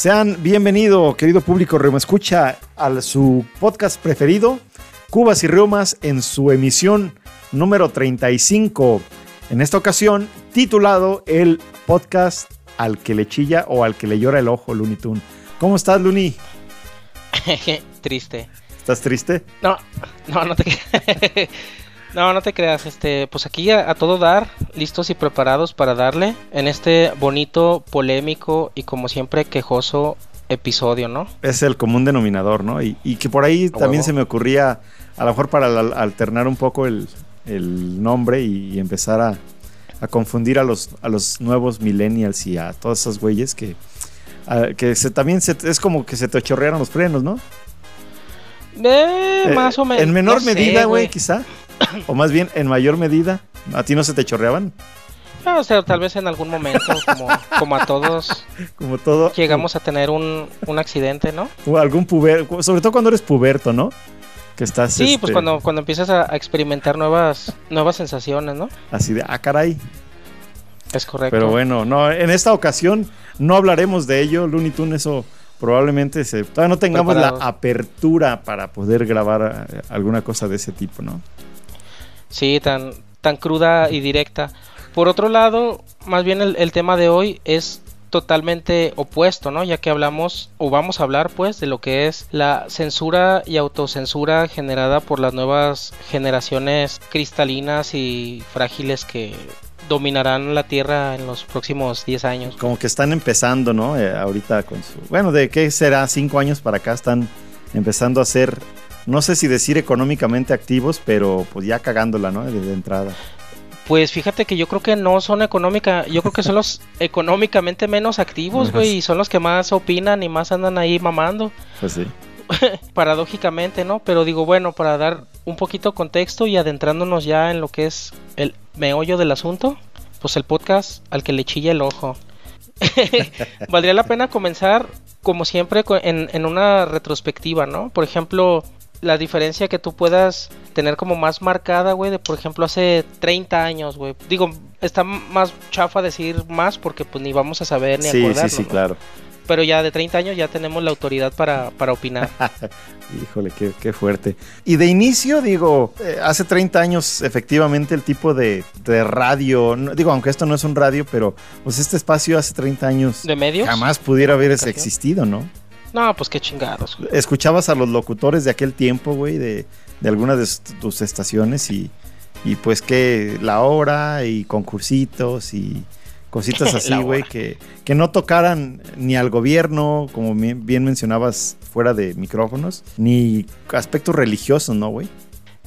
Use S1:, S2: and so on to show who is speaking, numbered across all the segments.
S1: Sean bienvenidos, querido público Reuma Escucha, a su podcast preferido, Cubas y Reumas, en su emisión número 35. En esta ocasión, titulado el podcast Al que le chilla o al que le llora el ojo, Looney Tune. ¿Cómo estás, Looney?
S2: triste.
S1: ¿Estás triste?
S2: No, no, no te No, no te creas, este, pues aquí a, todo dar, listos y preparados para darle en este bonito, polémico y como siempre quejoso episodio, ¿no?
S1: Es el común denominador, ¿no? Y, que por ahí también se me ocurría, a lo mejor para alternar un poco el, nombre y, empezar a, confundir a los, a los nuevos millennials y a todas esas güeyes que, que se, también se, es como que se te chorrearon los frenos, ¿no?
S2: Eh, eh, más o menos.
S1: En menor medida, güey, quizá. o más bien, en mayor medida. ¿A ti no se te chorreaban?
S2: No, o sea, tal vez en algún momento, como, a todos.
S1: Como todo.
S2: Llegamos a tener un, accidente, ¿no?
S1: O algún puberto, sobre todo cuando eres puberto, ¿no? Que estás.
S2: Sí, pues este, cuando, cuando empiezas a, experimentar nuevas, nuevas sensaciones, ¿no?
S1: Así de, ah, caray.
S2: Es correcto.
S1: Pero bueno, no, en esta ocasión no hablaremos de ello, Looney Tunes, eso probablemente se, todavía no tengamos la apertura para poder grabar eh, alguna cosa de ese tipo, ¿no?
S2: Sí, tan, tan cruda y directa. Por otro lado, más bien el, tema de hoy es totalmente opuesto, ¿no? Ya que hablamos o vamos a hablar pues de lo que es la censura y autocensura generada por las nuevas generaciones cristalinas y frágiles que dominarán la Tierra en los próximos 10 años.
S1: Como que están empezando, ¿no? Eh, ahorita con su... Bueno, ¿de qué será? Cinco años para acá están empezando a ser, no sé si decir económicamente activos, pero pues ya cagándola, ¿no? De entrada.
S2: Pues fíjate que yo creo que no son económica, yo creo que son los económicamente menos activos, güey, y son los que más opinan y más andan ahí mamando.
S1: Pues sí.
S2: Paradójicamente, ¿no? Pero digo, bueno, para dar un poquito contexto y adentrándonos ya en lo que es el meollo del asunto, pues el podcast al que le chilla el ojo. Valdría la pena comenzar, como siempre, en, una retrospectiva, ¿no? Por ejemplo, la diferencia que tú puedas tener como más marcada, güey, de por ejemplo hace 30 años, güey. Digo, está más chafa decir más porque pues ni vamos a saber ni
S1: sí, Sí, sí, claro
S2: pero ya de 30 años ya tenemos la autoridad para, opinar.
S1: Híjole, qué, fuerte. Y de inicio, digo, eh, hace 30 años efectivamente el tipo de, radio, digo, aunque esto no es un radio, pero pues este espacio hace 30 años...
S2: ¿De medios?
S1: Jamás pudiera haber existido, ¿no?
S2: No, pues qué chingados.
S1: Escuchabas a los locutores de aquel tiempo, güey, de, de algunas de tus estaciones y, y pues que la hora y concursitos y cositas así, güey, que, que no tocaran ni al gobierno, como bien mencionabas, fuera de micrófonos, ni aspectos religiosos, ¿no, güey?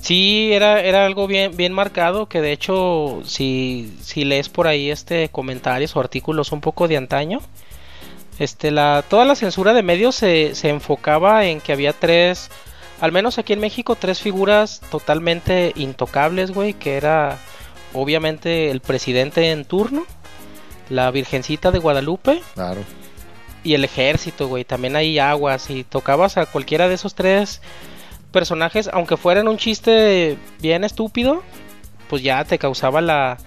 S2: Sí, era, era algo bien, bien marcado, que de hecho, si, si lees por ahí este comentarios o artículos un poco de antaño, este, la, toda la censura de medios se, se enfocaba en que había tres, al menos aquí en México, tres figuras totalmente intocables, güey, que era obviamente el presidente en turno, la Virgencita de Guadalupe.
S1: Claro.
S2: Y el ejército, güey. También hay aguas. Y tocabas a cualquiera de esos tres personajes, aunque fueran un chiste bien estúpido, pues ya te causaba la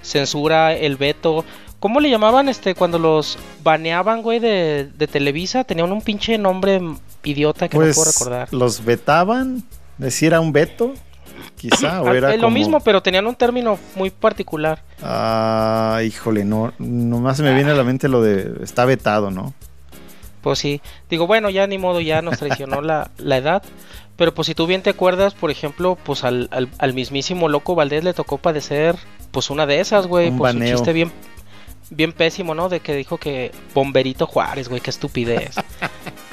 S2: censura, el veto. ¿Cómo le llamaban este cuando los baneaban, güey, de, Televisa? Tenían un pinche nombre idiota que no puedo
S1: pues,
S2: recordar.
S1: Los vetaban, decir era un veto quizá. o era
S2: lo mismo, pero tenían un término muy particular.
S1: Ah, híjole, no, nomás me viene a la mente lo de está vetado, ¿no?
S2: Pues sí, digo, bueno, ya ni modo, ya nos traicionó la, la edad. Pero pues si tú bien te acuerdas, por ejemplo, pues al, al, mismísimo Loco Valdés le tocó padecer pues una de esas, güey. Pues un chiste bien, bien pésimo, ¿no? De que dijo que Bomberito Juárez, güey, qué estupidez.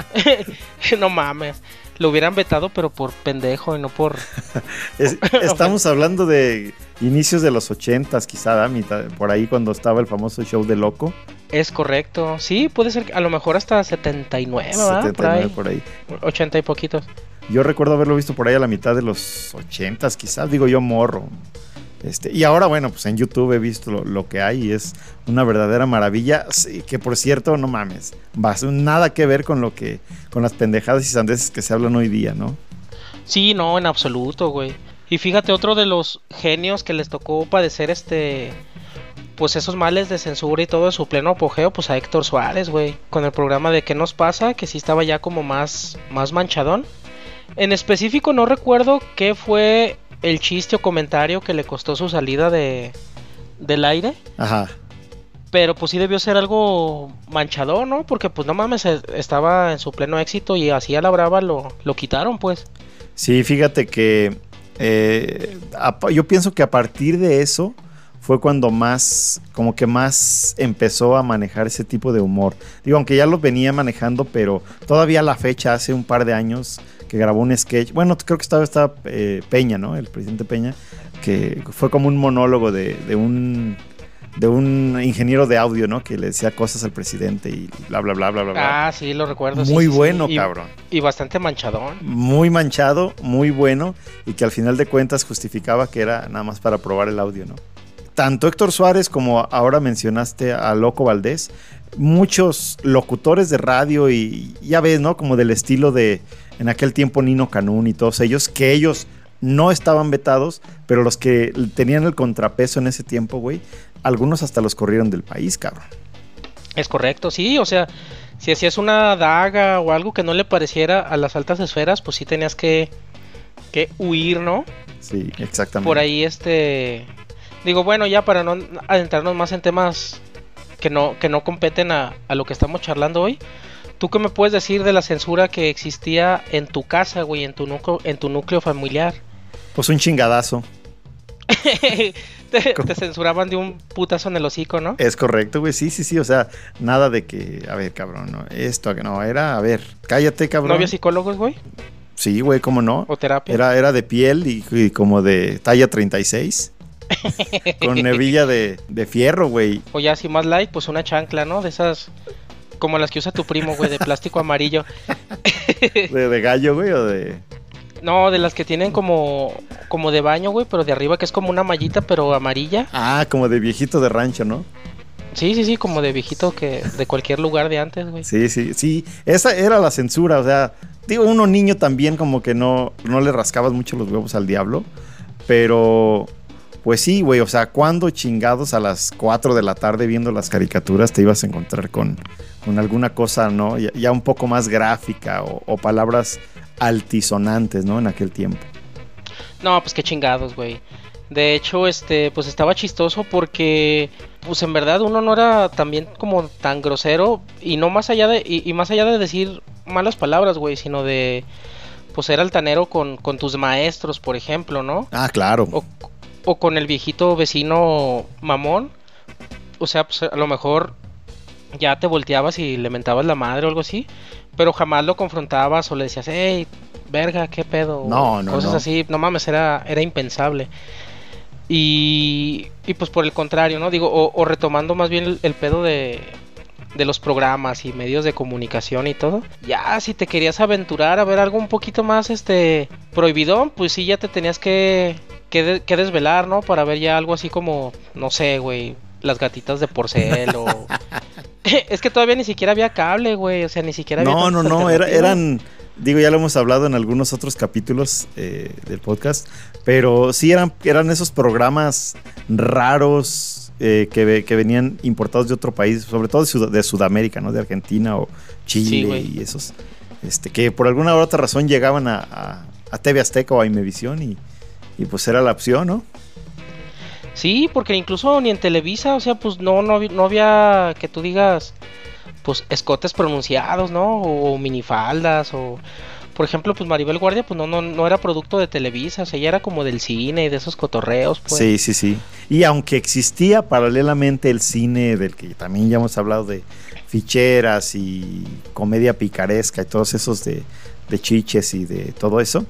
S2: no mames lo hubieran vetado, pero por pendejo y no por.
S1: estamos hablando de inicios de los ochentas, quizá, mitad, por ahí cuando estaba el famoso show de Loco.
S2: Es correcto, sí, puede ser a lo mejor hasta 79, 79 por ahí. por ahí. 80 y poquitos.
S1: Yo recuerdo haberlo visto por ahí a la mitad de los ochentas, quizás, digo yo morro. Este, y ahora, bueno, pues en YouTube he visto lo, que hay y es una verdadera maravilla. que por cierto, no mames, va nada que ver con lo que, con las pendejadas y sandeces que se hablan hoy día, ¿no?
S2: Sí, no, en absoluto, güey. Y fíjate, otro de los genios que les tocó padecer este, pues esos males de censura y todo en su pleno apogeo, pues a Héctor Suárez, güey, con el programa de ¿Qué nos pasa? Que sí estaba ya como más, más manchadón. En específico no recuerdo qué fue el chiste o comentario que le costó su salida de, del aire.
S1: Ajá.
S2: Pero pues sí debió ser algo manchador, ¿no? Porque pues no mames, e, estaba en su pleno éxito y así a la brava lo, lo quitaron, pues.
S1: Sí, fíjate que eh, yo pienso que a partir de eso fue cuando más, como que más empezó a manejar ese tipo de humor. Digo, aunque ya lo venía manejando, pero todavía a la fecha, hace un par de años, que grabó un sketch. Bueno, creo que estaba, estaba eh, Peña, ¿no? El presidente Peña, que fue como un monólogo de, de un de un ingeniero de audio, ¿no? Que le decía cosas al presidente y bla, bla, bla, bla, bla.
S2: Ah, sí, lo recuerdo.
S1: Muy bueno, cabrón.
S2: Y bastante manchadón.
S1: Muy manchado, muy bueno y que al final de cuentas justificaba que era nada más para probar el audio, ¿no? Tanto Héctor Suárez como ahora mencionaste a Loco Valdés, muchos locutores de radio y ya ves, ¿no? Como del estilo de en aquel tiempo Nino Canún y todos ellos, que ellos no estaban vetados, pero los que tenían el contrapeso en ese tiempo, güey, algunos hasta los corrieron del país, cabrón.
S2: Es correcto, sí, o sea, si hacías una daga o algo que no le pareciera a las altas esferas, pues sí tenías que, que huir, ¿no?
S1: Sí, exactamente.
S2: Por ahí, este. Digo, bueno, ya para no adentrarnos más en temas que no, que no competen a, a lo que estamos charlando hoy. ¿Tú qué me puedes decir de la censura que existía en tu casa, güey, en tu núcleo, en tu núcleo familiar?
S1: Pues un chingadazo.
S2: te, censuraban de un putazo en el hocico, ¿no?
S1: Es correcto, güey. Sí, sí, sí. O sea, nada de que, a ver, cabrón, no, esto, no, era, a ver, cállate, cabrón. ¿No
S2: había psicólogos, güey?
S1: Sí, güey, ¿cómo no?
S2: ¿O terapia?
S1: Era, era de piel y, como de talla 36. con nevilla de, de fierro, güey.
S2: O ya, si más light, pues una chancla, ¿no? De esas como las que usa tu primo, güey, de plástico amarillo.
S1: ¿De, de gallo, güey, o de...?
S2: No, de las que tienen como, como de baño, güey, pero de arriba que es como una mallita, pero amarilla.
S1: Ah, como de viejito de rancho, ¿no?
S2: Sí, sí, sí, como de viejito que de cualquier lugar de antes, güey.
S1: Sí, sí, sí. Esa era la censura, o sea, digo, uno niño también como que no, no le rascabas mucho los huevos al diablo, pero pues sí, güey, o sea, ¿cuándo chingados a las 4 de la tarde viendo las caricaturas te ibas a encontrar con, con alguna cosa, ¿no? Ya, un poco más gráfica o, palabras altisonantes, ¿no? En aquel tiempo.
S2: No, pues qué chingados, güey. De hecho, este, pues estaba chistoso porque, pues en verdad uno no era también como tan grosero y no más allá de, y, más allá de decir malas palabras, güey, sino de, pues ser altanero con, con tus maestros, por ejemplo, ¿no?
S1: Ah, claro.
S2: O, o con el viejito vecino mamón. O sea, pues a lo mejor ya te volteabas y le mentabas la madre o algo así, pero jamás lo confrontabas o le decías, hey, verga, qué pedo.
S1: No, no.
S2: Cosas así, no mames, era, era impensable. Y, y pues por el contrario, ¿no? Digo, o, retomando más bien el, pedo de, de los programas y medios de comunicación y todo. Ya, si te querías aventurar a ver algo un poquito más este prohibidón, pues sí, ya te tenías que, que, que desvelar, ¿no? Para ver ya algo así como, no sé, güey, las gatitas de porcel o es que todavía ni siquiera había cable, güey. O sea, ni siquiera había.
S1: No, no, no. eran. Digo, ya lo hemos hablado en algunos otros capítulos eh, del podcast. Pero sí eran, eran esos programas raros eh, que, que, venían importados de otro país, sobre todo de, Sudamérica, ¿no? De Argentina o Chile y esos. Este, que por alguna u otra razón llegaban a, a, TV Azteca o a Imevisión y, y pues era la opción, ¿no?
S2: Sí, porque incluso ni en Televisa, o sea, pues no, no, no había que tú digas, pues escotes pronunciados, ¿no? O, minifaldas, o por ejemplo, pues Maribel Guardia, pues no, no, no era producto de Televisa, o sea, ella era como del cine y de esos cotorreos, pues.
S1: Sí, sí, sí. Y aunque existía paralelamente el cine del que también ya hemos hablado de ficheras y comedia picaresca y todos esos de, de chiches y de todo eso,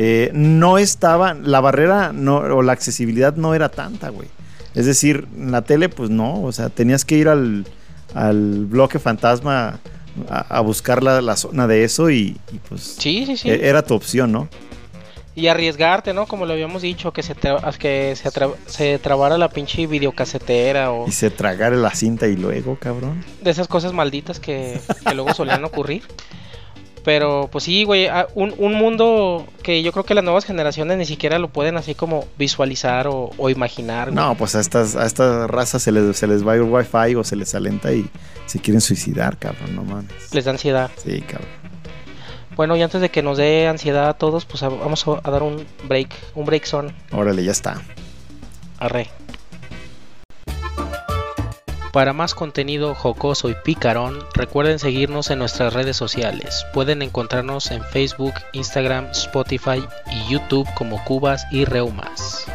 S1: eh, no estaba, la barrera no, o la accesibilidad no era tanta, güey. Es decir, en la tele, pues no, o sea, tenías que ir al, bloque fantasma a, buscar la, zona de eso y, pues
S2: sí, sí, sí.
S1: E, era tu opción, ¿no?
S2: Y arriesgarte, ¿no? Como lo habíamos dicho, que se, que se, se trabara la pinche videocasetera o...
S1: Y se tragara la cinta y luego, cabrón.
S2: De esas cosas malditas que, que luego solían ocurrir. Pero pues sí, güey, un, un, mundo que yo creo que las nuevas generaciones ni siquiera lo pueden así como visualizar o, imaginar.
S1: No, pues a estas, a estas razas se les, se les va el wifi o se les alenta y se quieren suicidar, cabrón, no mames.
S2: Les da ansiedad.
S1: Sí, cabrón.
S2: Bueno, y antes de que nos dé ansiedad a todos, pues vamos a dar un break, un break son.
S1: Órale, ya está.
S2: Arre. Para más contenido jocoso y picarón, recuerden seguirnos en nuestras redes sociales. Pueden encontrarnos en Facebook, Instagram, Spotify y YouTube como Cubas y Reumas.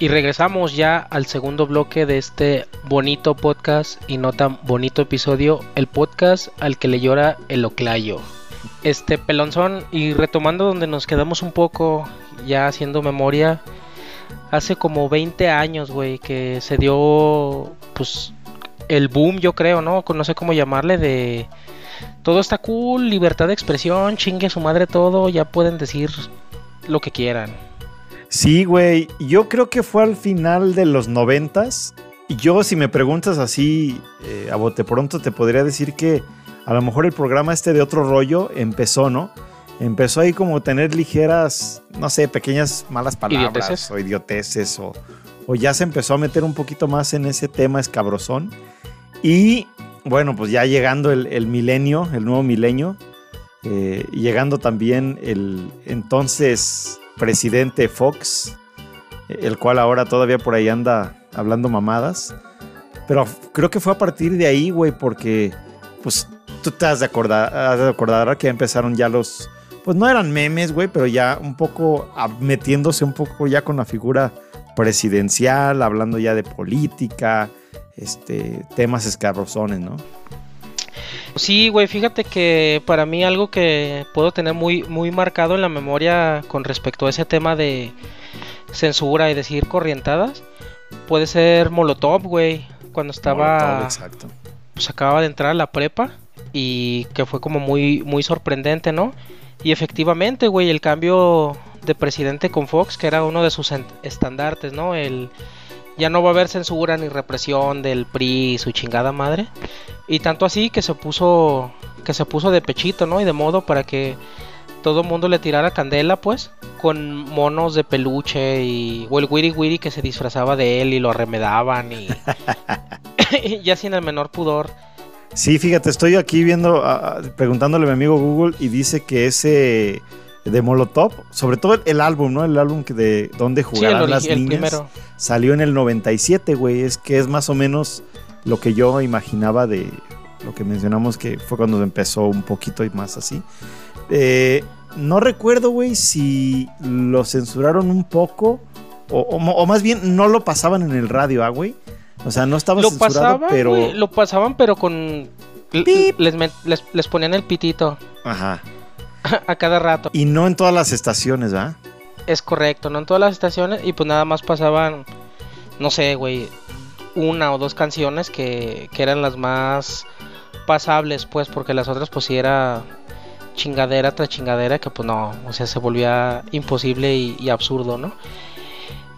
S2: Y regresamos ya al segundo bloque de este bonito podcast y no tan bonito episodio, el podcast al que le llora el oclayo. Este pelonzón y retomando donde nos quedamos un poco ya haciendo memoria, hace como 20 años, güey, que se dio, pues, el boom, yo creo, ¿no? No sé cómo llamarle, de todo está cool, libertad de expresión, chingue su madre todo, ya pueden decir lo que quieran.
S1: Sí, güey, yo creo que fue al final de los noventas. Y yo, si me preguntas así, eh, a bote pronto, te podría decir que a lo mejor el programa este de otro rollo empezó, ¿no? Empezó ahí como tener ligeras, no sé, pequeñas malas palabras o idioteces o, o, ya se empezó a meter un poquito más en ese tema escabrosón. Y bueno, pues ya llegando el, milenio, el nuevo milenio, eh, llegando también el entonces presidente Fox, el cual ahora todavía por ahí anda hablando mamadas. Pero creo que fue a partir de ahí, güey, porque pues tú te has de acordar, has de acordar que empezaron ya los, pues no eran memes, güey, pero ya un poco metiéndose un poco ya con la figura presidencial, hablando ya de política, este, temas escabrosones, ¿no?
S2: Sí, güey, fíjate que para mí algo que puedo tener muy, muy marcado en la memoria con respecto a ese tema de censura y decir corrientadas, puede ser Molotov, güey, cuando estaba... Molotov, exacto. Pues acababa de entrar a la prepa y que fue como muy, muy sorprendente, ¿no? Y efectivamente, güey, el cambio de presidente con Fox, que era uno de sus estandartes, ¿no? El ya no va a haber censura ni represión del PRI y su chingada madre. Y tanto así que se puso que se puso de pechito, ¿no? Y de modo para que todo el mundo le tirara candela, pues, con monos de peluche y o el Wiri Wiri que se disfrazaba de él y lo arremedaban y ya sin el menor pudor.
S1: Sí, fíjate, estoy aquí viendo, preguntándole a mi amigo Google y dice que ese de Molotov, sobre todo el álbum, ¿no? El álbum que de donde jugaban las niñas, salió en el 97, güey. Es que es más o menos lo que yo imaginaba de lo que mencionamos que fue cuando empezó un poquito y más así. Eh, no recuerdo, güey, si lo censuraron un poco o, más bien no lo pasaban en el radio, ¿ah, güey? O sea, no estaba
S2: lo
S1: censurado, pero.
S2: lo pasaban, pero con. Les, les, ponían el pitito.
S1: Ajá.
S2: a cada rato.
S1: Y no en todas las estaciones, ¿verdad?
S2: Es correcto, no en todas las estaciones. Y pues nada más pasaban. No sé, güey. Una o dos canciones que, que eran las más pasables, pues, porque las otras, pues sí era chingadera tras chingadera que pues no, o sea, se volvía imposible y, y absurdo, ¿no?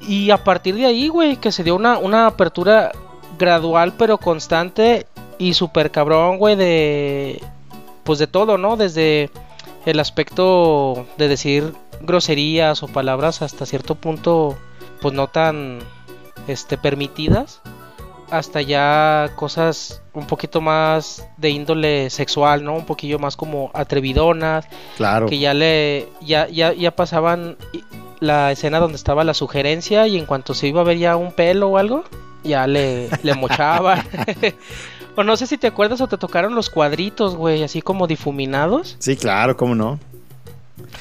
S2: Y a partir de ahí, güey, que se dio una, una apertura gradual pero constante y súper cabrón, güey, de... Pues de todo, ¿no? Desde el aspecto de decir groserías o palabras hasta cierto punto, pues no tan, este, permitidas. Hasta ya cosas un poquito más de índole sexual, ¿no? Un poquillo más como atrevidonas.
S1: Claro.
S2: Que ya le, ya, ya, ya pasaban la escena donde estaba la sugerencia y en cuanto se iba a ver ya un pelo o algo, ya le, le mochaba. o no sé si te acuerdas o te tocaron los cuadritos, güey, así como difuminados.
S1: Sí, claro, cómo no.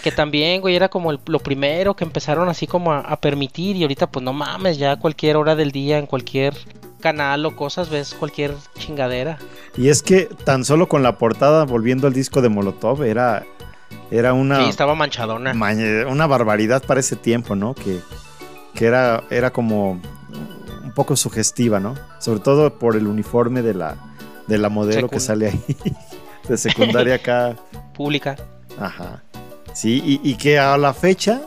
S2: Que también, güey, era como lo primero que empezaron así como a, permitir y ahorita pues no mames, ya a cualquier hora del día, en cualquier canal o cosas, ves cualquier chingadera.
S1: Y es que tan solo con la portada, volviendo al disco de Molotov, era era una.
S2: Sí, estaba manchadona.
S1: una barbaridad para ese tiempo, ¿no? Que, que era, era como un poco sugestiva, ¿no? Sobre todo por el uniforme de la, de la modelo que sale ahí. de secundaria acá.
S2: Pública.
S1: Ajá. Sí, y, y, que a la fecha,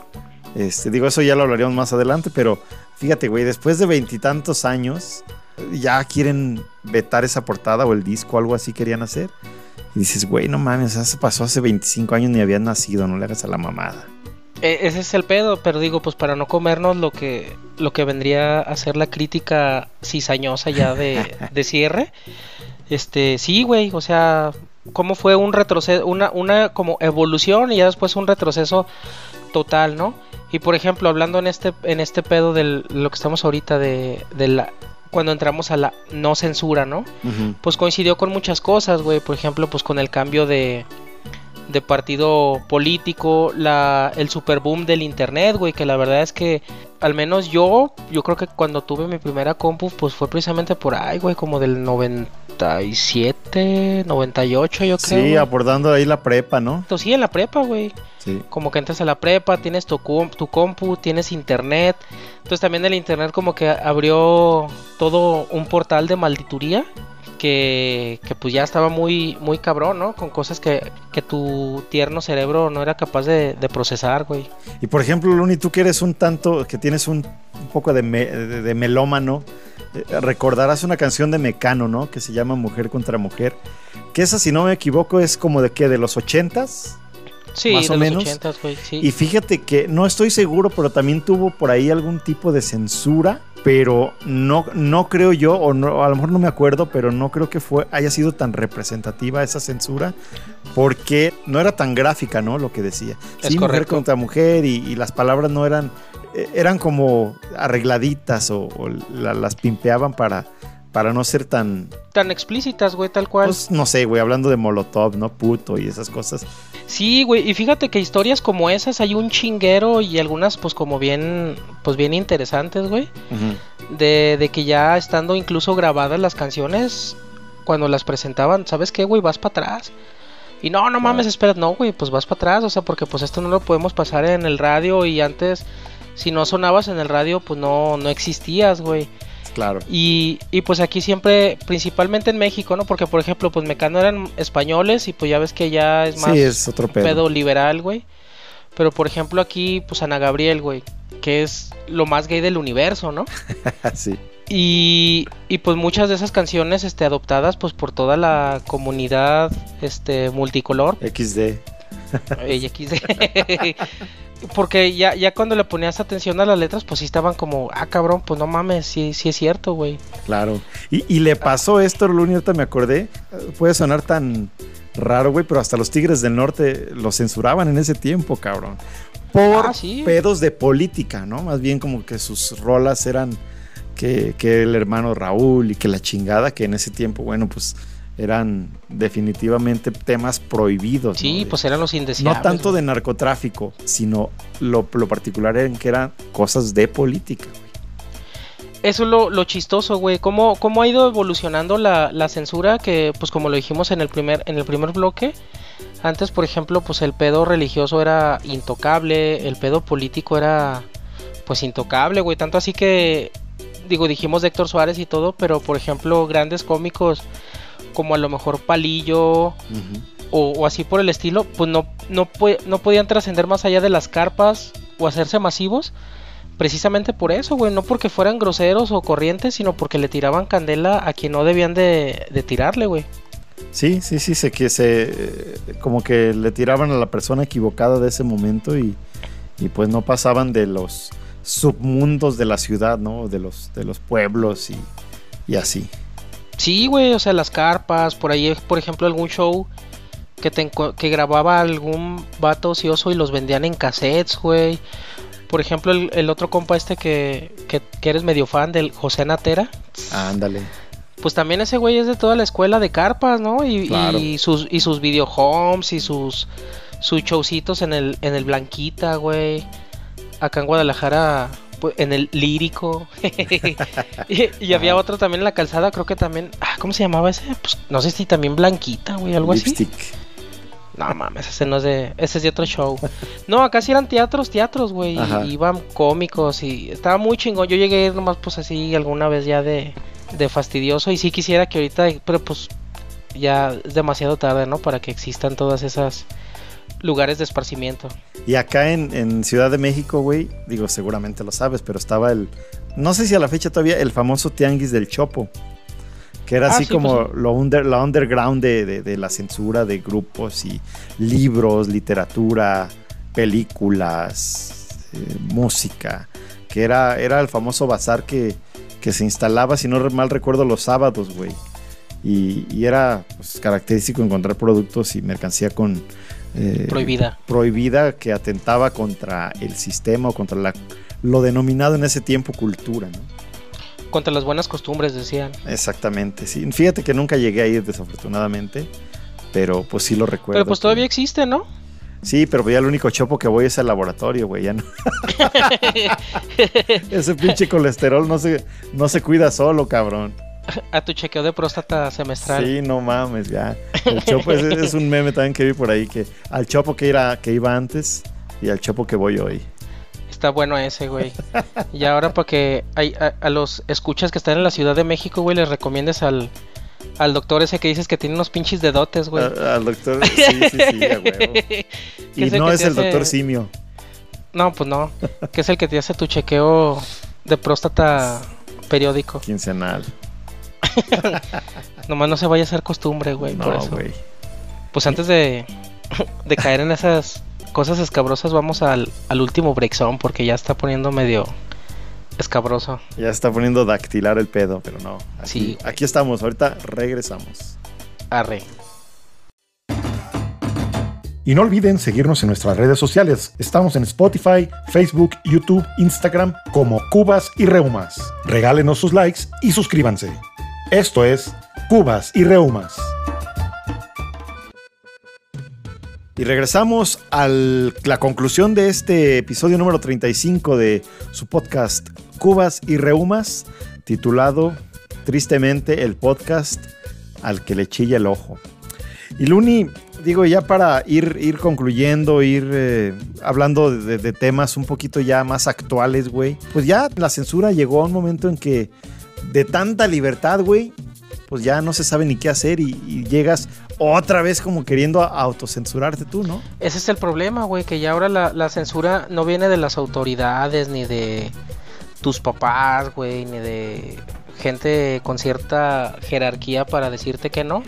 S1: este, digo, eso ya lo hablaríamos más adelante, pero fíjate, güey, después de veintitantos años, ya quieren vetar esa portada o el disco, algo así querían hacer. Y dices, güey, no mames, eso pasó hace 25 años ni habían nacido, no le hagas a la mamada.
S2: E, ese es el pedo, pero digo, pues para no comernos lo que, lo que vendría a ser la crítica cizañosa ya de, de cierre. Este, sí, güey, o sea, cómo fue un retroceso, una, una como evolución y ya después un retroceso total, ¿no? Y por ejemplo, hablando en este, en este pedo de lo que estamos ahorita de, de la cuando entramos a la no censura, ¿no? Pues coincidió con muchas cosas, güey. Por ejemplo, pues con el cambio de, de partido político, la, el super boom del internet, güey, que la verdad es que al menos yo, yo creo que cuando tuve mi primera compu, pues fue precisamente por ahí, güey, como del 97, 98, yo creo.
S1: Sí, abordando ahí la prepa, ¿no?
S2: Entonces, sí, en la prepa, güey. Sí. Como que entras a la prepa, tienes tu, tu compu, tienes internet. Entonces también el internet como que abrió todo un portal de maldituría que, pues ya estaba muy, muy cabrón, ¿no? Con cosas que, que tu tierno cerebro no era capaz de, procesar, güey.
S1: Y por ejemplo, Luni, tú que eres un tanto, que tienes un, poco de, de, melómano, eh, recordarás una canción de Mecano, ¿no? Que se llama Mujer contra Mujer. Que esa, si no me equivoco, es como de qué, de los ochentas.
S2: Sí, más o menos. güey, sí.
S1: Y fíjate que no estoy seguro, pero también tuvo por ahí algún tipo de censura pero no, no creo yo, o no, a lo mejor no me acuerdo, pero no creo que fue, haya sido tan representativa esa censura, porque no era tan gráfica, ¿no? Lo que decía. sí, mujer contra mujer y, las palabras no eran, eh, eran como arregladitas o, las pimpeaban para, para no ser tan...
S2: Tan explícitas, güey, tal cual.
S1: Pues no sé, güey, hablando de Molotov, ¿no? Puto y esas cosas.
S2: Sí, güey, y fíjate que historias como esas hay un chinguero y algunas pues como bien, pues bien interesantes, güey. de, de que ya estando incluso grabadas las canciones, cuando las presentaban, ¿sabes qué, güey? Vas para atrás. Y no, no mames, espera, no, güey, pues vas para atrás, o sea, porque pues esto no lo podemos pasar en el radio y antes, si no sonabas en el radio, pues no, no existías, güey.
S1: Claro.
S2: Y, y, pues aquí siempre, principalmente en México, ¿no? Porque por ejemplo, pues Mecano eran españoles y pues ya ves que ya es más
S1: sí, es otro pedo.
S2: liberal, güey. Pero por ejemplo aquí, pues Ana Gabriel, güey, que es lo más gay del universo, ¿no?
S1: sí.
S2: Y, y, pues muchas de esas canciones este, adoptadas pues por toda la comunidad este, multicolor.
S1: XD.
S2: XD. Porque ya, ya cuando le ponías atención a las letras, pues sí estaban como, ah, cabrón, pues no mames, sí, sí es cierto, güey.
S1: Claro. Y, y le pasó esto, Luni, ahorita me acordé. Puede sonar tan raro, güey, pero hasta los Tigres del Norte lo censuraban en ese tiempo, cabrón. Por ah, pedos de política, ¿no? Más bien como que sus rolas eran que, que el hermano Raúl y que la chingada, que en ese tiempo, bueno, pues eran definitivamente temas prohibidos.
S2: Sí, pues eran los indeseables.
S1: No tanto de narcotráfico, sino lo, particular en que eran cosas de política.
S2: Eso es lo, chistoso, güey. ¿Cómo, ¿Cómo, ha ido evolucionando la, la, censura? Que, pues como lo dijimos en el primer, en el primer bloque, antes, por ejemplo, pues el pedo religioso era intocable, el pedo político era, pues intocable, güey. Tanto así que, digo, dijimos de Héctor Suárez y todo, pero, por ejemplo, grandes cómicos como a lo mejor Palillo o, así por el estilo, pues no, no, no podían trascender más allá de las carpas o hacerse masivos. Precisamente por eso, güey, no porque fueran groseros o corrientes, sino porque le tiraban candela a quien no debían de, tirarle, güey.
S1: Sí, sí, sí, sé que se como que le tiraban a la persona equivocada de ese momento y, y pues no pasaban de los submundos de la ciudad, ¿no? De los, de los pueblos y, y así.
S2: Sí, güey, o sea, las carpas, por ahí, por ejemplo, algún show que, que grababa algún vato ocioso y los vendían en cassettes, güey. Por ejemplo, el, otro compa este que, que, eres medio fan del José Natera.
S1: Ándale.
S2: Pues también ese güey es de toda la escuela de carpas, ¿no? Y, y sus, y sus video homes y sus, sus showcitos en el, en el Blanquita, güey. Acá en Guadalajara en el lírico. y, había otro también en la calzada, creo que también. Ah, ¿Cómo se llamaba ese? Pues no sé si también Blanquita, güey, algo Lipstick. así. No mames, ese no es de. Ese es de otro show. No, acá sí eran teatros, teatros, güey. Iban cómicos y estaba muy chingón. Yo llegué a ir nomás, pues así, alguna vez ya de, de fastidioso. Y sí quisiera que ahorita. Pero pues ya es demasiado tarde, ¿no? Para que existan todas esas lugares de esparcimiento.
S1: Y acá en, Ciudad de México, güey, digo, seguramente lo sabes, pero estaba el, no sé si a la fecha todavía, el famoso Tianguis del Chopo. que era
S2: Ah,
S1: así
S2: sí,
S1: como
S2: pues-
S1: lo under, la underground de, de- de la censura de grupos y libros, literatura, películas, eh, música, que era, era el famoso bazar que, que se instalaba, si no mal recuerdo, los sábados, güey. Y, y era pues, característico encontrar productos y mercancía con... eh,
S2: Prohibida.
S1: prohibida que atentaba contra el sistema o contra la, lo denominado en ese tiempo cultura, ¿no?
S2: Contra las buenas costumbres, decían.
S1: Exactamente, sí. Fíjate que nunca llegué a ir desafortunadamente, pero pues sí lo recuerdo.
S2: Pero pues todavía existe, ¿no?
S1: Sí, pero ya el único chopo que voy es al laboratorio, güey, ya no. Ese pinche colesterol no se, no se cuida solo, cabrón.
S2: A tu chequeo de próstata semestral.
S1: Sí, no mames, ya. El chopo es, es un meme también que vi por ahí, que al chopo que, era, que iba antes y al chopo que voy hoy.
S2: Está bueno ese, güey. Y ahora para que hay- a, a los escuchas que están en la Ciudad de México, güey, les recomiendes al, al doctor ese que dices que tiene unos pinches dedotes, güey.
S1: A- Al doctor, sí, sí, sí, a huevo.
S2: Que
S1: Y
S2: es
S1: no es el
S2: hace-
S1: doctor Simio.
S2: No, pues no. Que es el que te hace tu chequeo de próstata periódico.
S1: Quincenal.
S2: Nomás no se vaya a hacer costumbre, güey. por
S1: No,
S2: eso.
S1: güey.
S2: Pues antes de, de caer en esas cosas escabrosas, vamos al, al último breakzone porque ya está poniendo medio escabroso.
S1: Ya está poniendo dactilar el pedo, pero no. Aquí,
S2: Sí,
S1: aquí estamos, ahorita regresamos.
S2: Arre.
S3: Y no olviden seguirnos en nuestras redes sociales. Estamos en Spotify, Facebook, YouTube, Instagram como Cubas y Reumas. Regálenos sus likes y suscríbanse. Esto es Cubas y Reumas.
S1: Y regresamos a la conclusión de este episodio número 35 de su podcast Cubas y Reumas, titulado tristemente el podcast al que le chilla el ojo. Y Luni, digo, ya para ir, ir concluyendo, ir eh, hablando de, de temas un poquito ya más actuales, güey, pues ya la censura llegó a un momento en que de tanta libertad, güey, pues ya no se sabe ni qué hacer y, llegas otra vez como queriendo autocensurarte tú, ¿no?
S2: Ese es el problema, güey, que ya ahora la, censura no viene de las autoridades, ni de tus papás, güey, ni de gente con cierta jerarquía para decirte que no,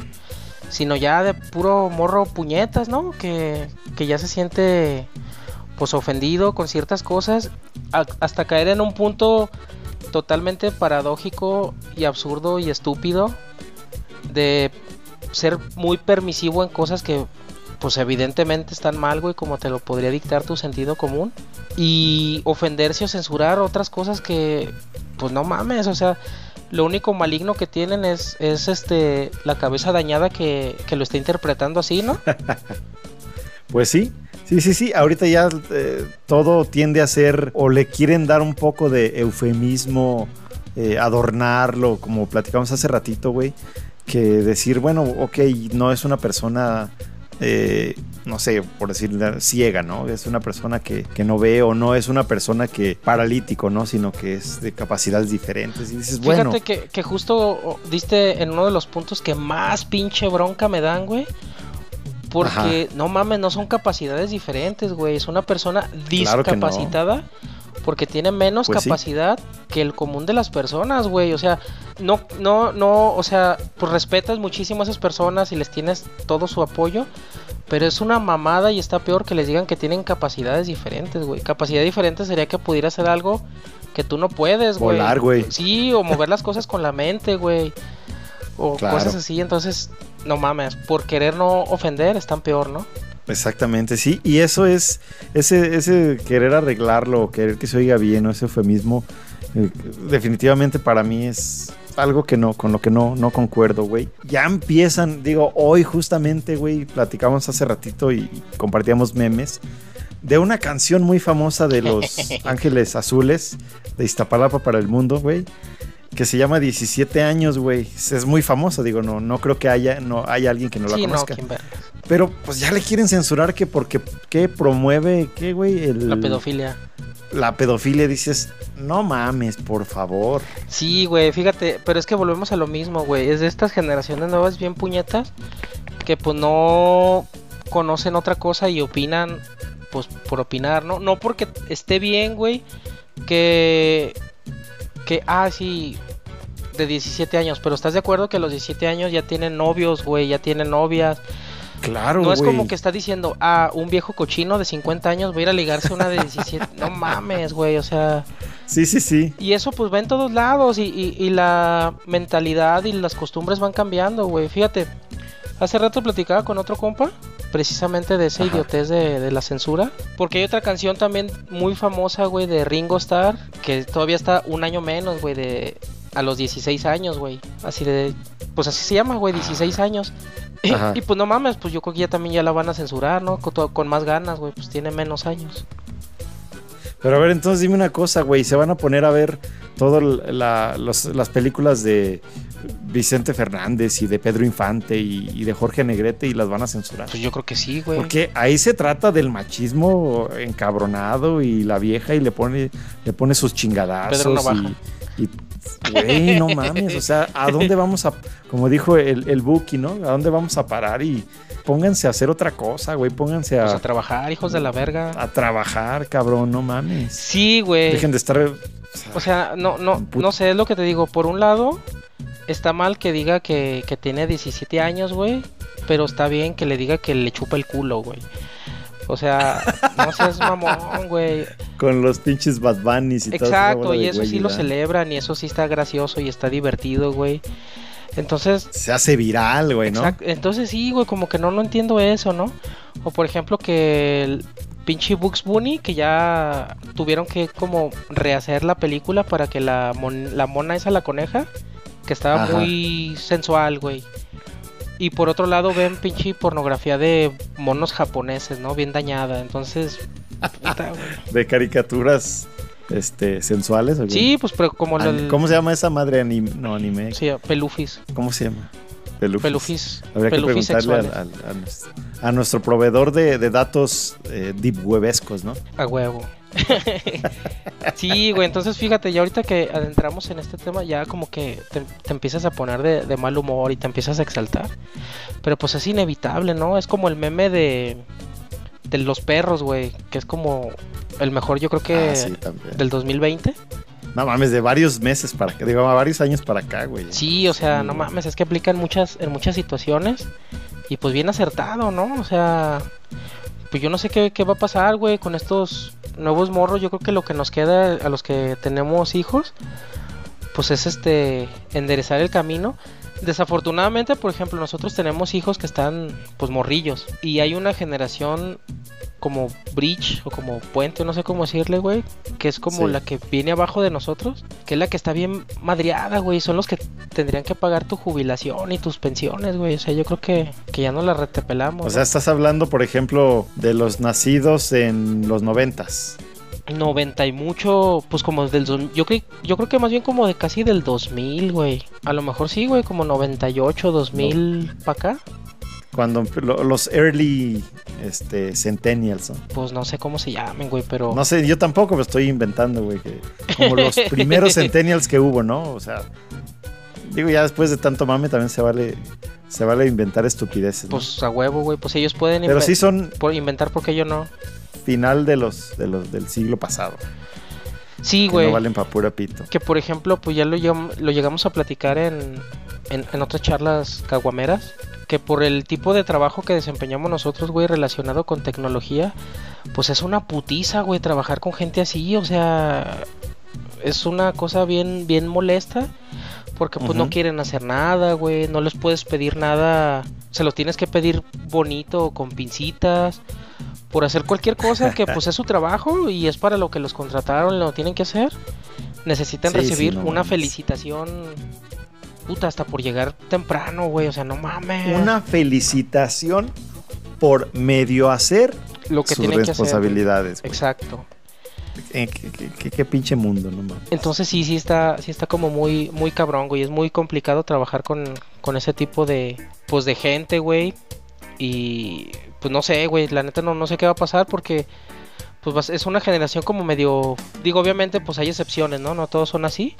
S2: sino ya de puro morro puñetas, ¿no? Que, que ya se siente pues ofendido con ciertas cosas hasta caer en un punto totalmente paradójico y absurdo y estúpido de ser muy permisivo en cosas que pues evidentemente están mal, güey, como te lo podría dictar tu sentido común. Y ofenderse o censurar otras cosas que, pues no mames, o sea, lo único maligno que tienen es, es este, la cabeza dañada que, que lo está interpretando así, ¿no?
S1: Pues sí, sí, sí, sí. Ahorita ya eh, todo tiende a ser, o le quieren dar un poco de eufemismo, eh, adornarlo, como platicamos hace ratito, güey. Que decir, bueno, ok, no es una persona, eh, no sé, por decir ciega, ¿no? Es una persona que, no ve o no es una persona que paralítico, ¿no? Sino que es de capacidades diferentes. Y dices,
S2: Fíjate que, que justo oh, diste en uno de los puntos que más pinche bronca me dan, güey. Porque no mames, no son capacidades diferentes, güey. Es una persona
S1: Claro que no.
S2: discapacitada porque tiene menos
S1: Pues sí.
S2: capacidad que el común de las personas, güey. O sea, no, no, no, o sea, pues respetas muchísimo a esas personas y les tienes todo su apoyo. Pero es una mamada y está peor que les digan que tienen capacidades diferentes, güey. Capacidad diferente sería que pudiera hacer algo que tú no puedes, güey.
S1: Volar, güey.
S2: Sí, o mover las cosas con la mente, güey. O
S1: Claro.
S2: cosas así, entonces, no mames, por querer no ofender están peor, ¿no?
S1: Exactamente, sí. Y eso es, ese, ese querer arreglarlo, querer que se oiga bien, o ese eufemismo, eh, definitivamente para mí es algo que no, con lo que no, no concuerdo, güey. Ya empiezan, digo, hoy justamente, güey, platicamos hace ratito y, y compartíamos memes de una canción muy famosa de los Ángeles Azules de Iztapalapa para el mundo, güey. Que se llama 17 años, güey. Es muy famosa, digo, no, no creo que haya, no haya alguien que no la
S2: sí,
S1: conozca. Pero pues ya le quieren censurar que porque ¿qué promueve, ¿qué, güey? El-
S2: La pedofilia.
S1: La pedofilia, dices, no mames, por favor.
S2: Sí, güey, fíjate, pero es que volvemos a lo mismo, güey. Es de estas generaciones nuevas bien puñetas que pues no conocen otra cosa y opinan pues por opinar, ¿no? No porque esté bien, güey, que que ah, sí de 17 años, pero ¿estás de acuerdo que a los 17 años ya tienen novios, güey, ya tienen novias?
S1: Claro,
S2: No es
S1: güey.
S2: como que está diciendo, ah, un viejo cochino de 50 años va a ir a ligarse a una de 17. no mames, güey, o sea.
S1: Sí, sí, sí.
S2: Y eso pues va en todos lados y, y- y la mentalidad y las costumbres van cambiando, güey. Fíjate, hace rato platicaba con otro compa, precisamente de esa
S1: Ajá.
S2: idiotez de, de la censura. Porque hay otra canción también muy famosa, güey, de Ringo Starr, que todavía está un año menos, güey, de a los 16 años, güey. Así de, pues así se llama, güey, 16 años. Y, pues no mames, pues yo creo que ya también ya la van a censurar, ¿no? Con más ganas, güey, pues tiene menos años.
S1: Pero a ver, entonces dime una cosa, güey. ¿Se van a poner a ver todas las películas de Vicente Fernández y de Pedro Infante y, y de Jorge Negrete y las van a censurar?
S2: Pues yo creo que sí, güey.
S1: Porque ahí se trata del machismo encabronado y la vieja y le pone, le pone sus chingadazos.
S2: Pedro
S1: y, güey, no mames. O sea, ¿a dónde vamos a, como dijo el, el Buki, ¿no? ¿A dónde vamos a parar? Y pónganse a hacer otra cosa, güey. Pónganse
S2: Pues
S1: a,
S2: a trabajar, hijos de la verga.
S1: a trabajar, cabrón, no mames.
S2: Sí, güey.
S1: Dejen de estar.
S2: O sea, no, no, no sé, es lo que te digo. Por un lado, está mal que diga que, que tiene 17 años, güey. Pero está bien que le diga que le chupa el culo, güey. O sea, no seas mamón, güey.
S1: Con los pinches Bad Bunnies y todo
S2: Exacto, y eso sí lo celebran y eso sí está gracioso y está divertido, güey. Entonces,
S1: Se hace viral, güey, ¿no?
S2: Entonces sí, güey, como que no, no entiendo eso, ¿no? O por ejemplo que el pinche Bugs Bunny, que ya tuvieron que como rehacer la película para que la, mon- la mona esa, la coneja, que estaba
S1: Ajá.
S2: muy sensual, güey. Y por otro lado ven pinche pornografía de monos japoneses, ¿no? Bien dañada. Entonces, puta.
S1: De caricaturas este, sensuales. ¿o?
S2: Sí, pues pero como
S1: An-
S2: el...
S1: ¿Cómo se llama esa madre anime? No, anime.
S2: Sí, pelufis.
S1: ¿Cómo se llama? Pelufis.
S2: Pelufis.
S1: Habría que preguntarle
S2: sexuales.
S1: al- al- a, nuestro, proveedor de, de datos eh, deep webescos, ¿no?
S2: A huevo. sí, güey, entonces fíjate, ya ahorita que adentramos en este tema, ya como que te, te empiezas a poner de, de mal humor y te empiezas a exaltar. Pero pues es inevitable, ¿no? Es como el meme de, de los perros, güey, que es como el mejor, yo creo que
S1: Ah, sí,
S2: del 2020.
S1: No mames, de varios meses para acá, digo, varios años para acá, güey.
S2: Sí, o sea, no mames, es que aplica en muchas, en muchas situaciones y pues bien acertado, ¿no? O sea, pues yo no sé qué, qué va a pasar, güey, con estos nuevos morros. Yo creo que lo que nos queda a los que tenemos hijos, pues es este, enderezar el camino. Desafortunadamente, por ejemplo, nosotros tenemos hijos que están, pues, morrillos. Y hay una generación como bridge o como puente, no sé cómo decirle, güey, que es como
S1: Sí.
S2: la que viene abajo de nosotros, que es la que está bien madreada, güey, son los que tendrían que pagar tu jubilación y tus pensiones, güey, o sea, yo creo que, que ya no la retepelamos.
S1: O sea, estás hablando, por ejemplo, de los nacidos en los noventas.
S2: 90 y mucho, pues como del yo creo yo creo que más bien como de casi del 2000, güey. A lo mejor sí, güey, como 98, 2000 para acá.
S1: Cuando lo- los early este, centennials, ¿no?
S2: Pues no sé cómo se llamen, güey, pero
S1: No sé, yo tampoco me estoy inventando, güey. que- Como los primeros centennials que hubo, ¿no? O sea, digo, ya después de tanto mame también se vale, se vale inventar estupideces. ¿no?
S2: pues a huevo, güey, pues ellos pueden
S1: Pero sí son
S2: por inventar porque yo no.
S1: Final de los, de los del siglo pasado.
S2: Sí, güey.
S1: no valen pa' pura pito.
S2: Que por ejemplo, pues ya lo, lo llegamos a platicar en, en, en otras charlas caguameras. Que por el tipo de trabajo que desempeñamos nosotros, güey, relacionado con tecnología, pues es una putiza, güey, trabajar con gente así. O sea, es una cosa bien, bien molesta. Porque pues no quieren hacer nada, güey. No les puedes pedir nada. Se lo tienes que pedir bonito, con pincitas. Por hacer cualquier cosa que pues es su trabajo y es para lo que los contrataron, lo tienen que hacer. Necesitan
S1: Sí,
S2: recibir
S1: sí, no
S2: una
S1: mames.
S2: felicitación. Puta, hasta por llegar temprano, güey. O sea, no mames.
S1: Una felicitación por medio hacer
S2: lo que
S1: sus
S2: tienen que hacer. güey.
S1: responsabilidades.
S2: Exacto.
S1: Eh, qué, qué- qué- qué pinche mundo, no mames.
S2: Entonces sí, sí está, sí está como muy, muy cabrón, güey. Es muy complicado trabajar con, con ese tipo de, pues de gente, güey. Y pues no sé, güey. La neta no, no sé qué va a pasar porque, pues es una generación como medio, digo, obviamente, pues hay excepciones, ¿no? No todos son así.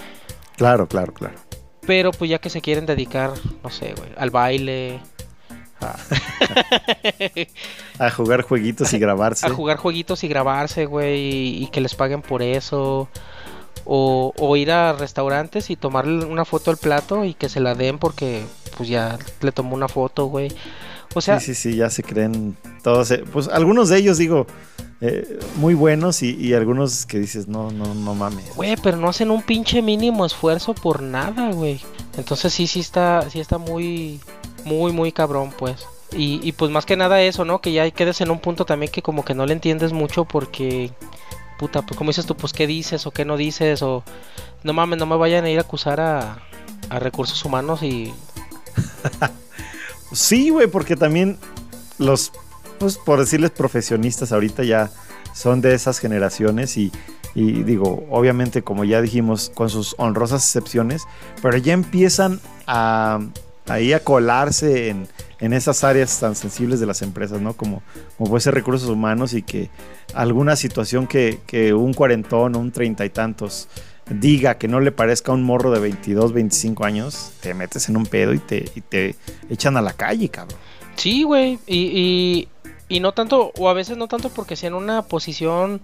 S1: Claro, claro, claro.
S2: Pero pues ya que se quieren dedicar, no sé, güey, al baile,
S1: A jugar jueguitos y grabarse.
S2: a jugar jueguitos y grabarse, güey, y, y que les paguen por eso. O, o ir a restaurantes y tomarle una foto al plato y que se la den porque pues ya le tomó una foto, güey. O sea,
S1: sí, sí, sí, ya se creen todos. eh, Pues algunos de ellos, digo, eh, muy buenos y, y algunos que dices, no, no, no mames.
S2: Güey, pero no hacen un pinche mínimo esfuerzo por nada, güey. Entonces sí, sí está, sí está muy, muy, muy cabrón, pues. Y, y pues más que nada eso, ¿no? Que ya quedes en un punto también que como que no le entiendes mucho porque, puta, pues como dices tú, pues qué dices o qué no dices o... No mames, no me vayan a ir a acusar a, a recursos humanos y...
S1: Sí, güey, porque también los, pues por decirles profesionistas ahorita ya son de esas generaciones y, y digo, obviamente como ya dijimos, con sus honrosas excepciones, pero ya empiezan a ahí a colarse en, en esas áreas tan sensibles de las empresas, ¿no? Como, como puede ser recursos humanos y que alguna situación que, que un cuarentón o un treinta y tantos diga que no le parezca a un morro de 22, 25 años, te metes en un pedo y te, y te echan a la calle, cabrón.
S2: Sí, güey. Y, y, y no tanto, o a veces no tanto porque sea en una posición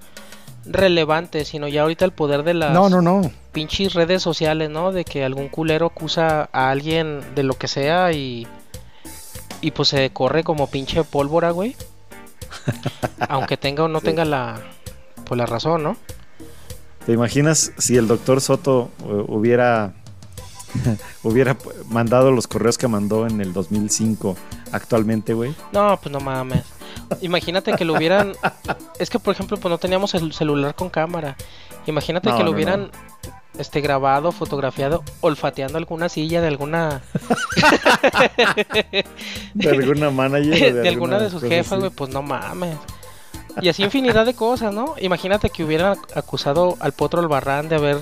S2: relevante, sino ya ahorita el poder de las
S1: No, no, no.
S2: pinches redes sociales, ¿no? De que algún culero acusa a alguien de lo que sea y. Y pues se corre como pinche pólvora, güey. Aunque tenga o no tenga la. Pues la razón, ¿no?
S1: ¿Te imaginas si el doctor Soto eh, hubiera hubiera mandado los correos que mandó en el 2005 actualmente, güey?
S2: No, pues no mames. Imagínate que lo hubieran. Es que, por ejemplo, pues no teníamos el celular con cámara. Imagínate
S1: No,
S2: que lo
S1: no,
S2: hubieran este grabado, fotografiado, olfateando alguna silla de alguna.
S1: De alguna manager. o
S2: de, alguna de sus jefas, güey, pues no mames. Y así infinidad de cosas, ¿no? Imagínate que hubieran acusado al Potro Albarrán de haber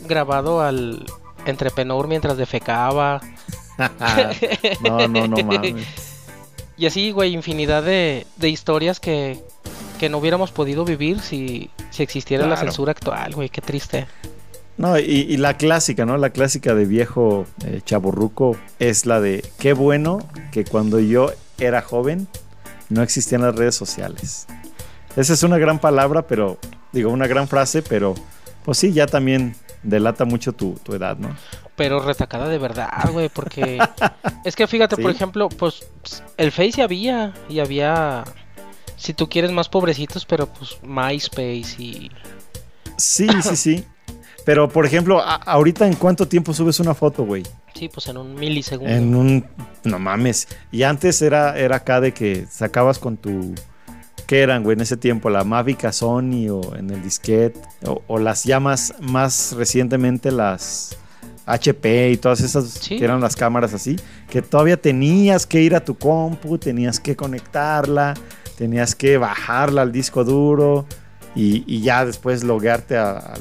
S2: grabado al entrepenor mientras defecaba.
S1: no, no, no mames.
S2: Y así, güey, infinidad de, de historias que, que no hubiéramos podido vivir si, si existiera la censura actual, güey, qué triste.
S1: No, y, y la clásica, ¿no? La clásica de viejo eh, chaborruco es la de qué bueno que cuando yo era joven no existían las redes sociales. Esa es una gran palabra, pero digo, una gran frase, pero pues sí, ya también delata mucho tu, tu edad, ¿no?
S2: Pero retacada de verdad, güey, porque es que fíjate, por ejemplo, pues el Face ya había, y había, si tú quieres más pobrecitos, pero pues MySpace y...
S1: Sí, sí, sí. Pero, por ejemplo, ahorita en cuánto tiempo subes una foto, güey?
S2: Sí, pues en un milisegundo.
S1: En un. No mames. Y antes era, era acá de que sacabas con tu. ¿Qué eran, güey? En ese tiempo, la Mavic Sony o en el disquete. O, o las llamas más recientemente, las HP y todas esas
S2: Sí.
S1: que eran las cámaras así. Que todavía tenías que ir a tu compu, tenías que conectarla, tenías que bajarla al disco duro y, y ya después loguearte al.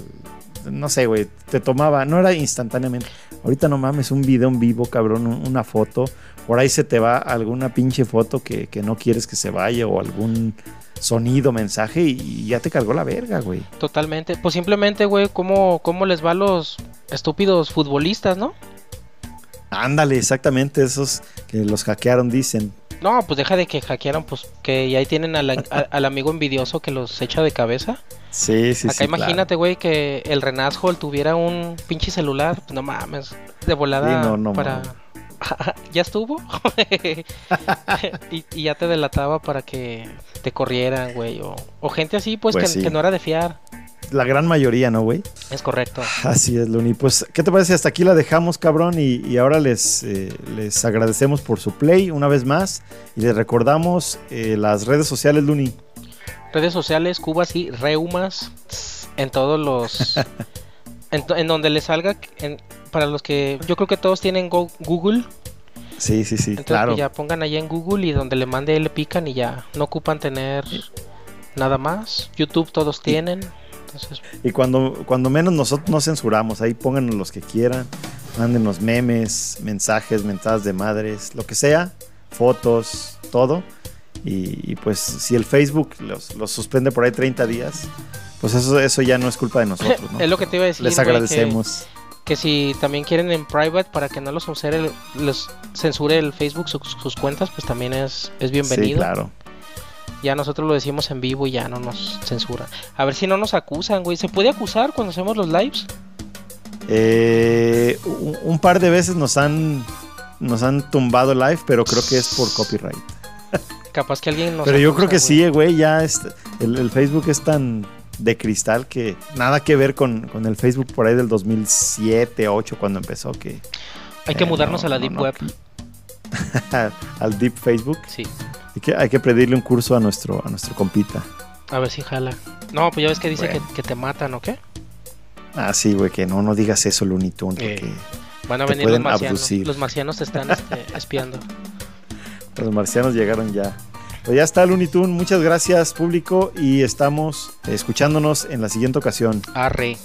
S1: No sé, güey. Te tomaba. No era instantáneamente. Ahorita no mames, un video en vivo, cabrón, un- una foto. Por ahí se te va alguna pinche foto que, que no quieres que se vaya o algún sonido, mensaje y, y ya te cargó la verga, güey.
S2: Totalmente. Pues simplemente, güey, ¿cómo, ¿cómo les va a los estúpidos futbolistas, no?
S1: Ándale, exactamente, esos que los hackearon dicen.
S2: No, pues deja de que hackearan, pues que ahí tienen al, a- al amigo envidioso que los echa de cabeza.
S1: Sí, sí,
S2: Acá
S1: sí.
S2: imagínate, güey, que el Renazhol tuviera un pinche celular. Pues no mames, de volada
S1: Sí, no, no
S2: para... ¿Ya estuvo? y, y ya te delataba para que te corrieran, güey. O, o gente así, pues,
S1: Pues
S2: que,
S1: sí.
S2: que no era de fiar.
S1: La gran mayoría, ¿no, güey?
S2: Es correcto.
S1: Así es, Luni. Pues, ¿qué te parece? Hasta aquí la dejamos, cabrón. Y, y ahora les, eh, les agradecemos por su play una vez más. Y les recordamos eh, las redes sociales, Luni.
S2: Redes sociales, Cubas y Reumas. En todos los... en, donde les salga... en- para los que... Yo creo que todos tienen Go- Google.
S1: Sí, sí, sí,
S2: Entonces
S1: claro.
S2: pues, ya pongan allá en Google y donde le mande le pican y ya. No ocupan tener nada más. YouTube todos tienen. Entonces,
S1: Y cuando, cuando menos nosotros no censuramos, ahí pónganos los que quieran, mándenos memes, mensajes, mentadas de madres, lo que sea, fotos, todo. Y, y pues si el Facebook los, los suspende por ahí 30 días, pues eso, eso ya no es culpa de nosotros, ¿no?
S2: es lo que te iba a decir.
S1: Les
S2: güey, que-
S1: agradecemos.
S2: Que, si también quieren en private para que no los censure el, los censure el Facebook sus, sus cuentas, pues también es, es bienvenido.
S1: Sí, claro.
S2: Ya nosotros lo decimos en vivo y ya no nos censuran. A ver si no nos acusan, güey. ¿Se puede acusar cuando hacemos los lives?
S1: Eh, un, un par de veces nos han nos han tumbado live, pero creo que es por copyright.
S2: Capaz que alguien nos
S1: Pero yo creo que
S2: güey.
S1: sí, güey, ya es, el, el Facebook es tan de cristal que nada que ver con, con el Facebook por ahí del 2007, 8 cuando empezó, que
S2: Hay que
S1: Eh,
S2: mudarnos
S1: no,
S2: a la
S1: no,
S2: Deep
S1: no.
S2: Web.
S1: al Deep Facebook.
S2: Sí.
S1: Hay que, hay que pedirle un curso a nuestro, a nuestro compita.
S2: A ver si jala. No, pues ya ves que dice
S1: Bueno.
S2: que, que te matan, ¿o qué?
S1: Ah, sí, güey, que no, no digas eso, Looney Tunes,
S2: Eh.
S1: porque
S2: Van a venir los marcianos.
S1: abducir.
S2: Los marcianos te están este, espiando.
S1: los marcianos llegaron ya. Pues ya está, Looney Tunes. Muchas gracias, público, y estamos escuchándonos en la siguiente ocasión.
S2: Arre.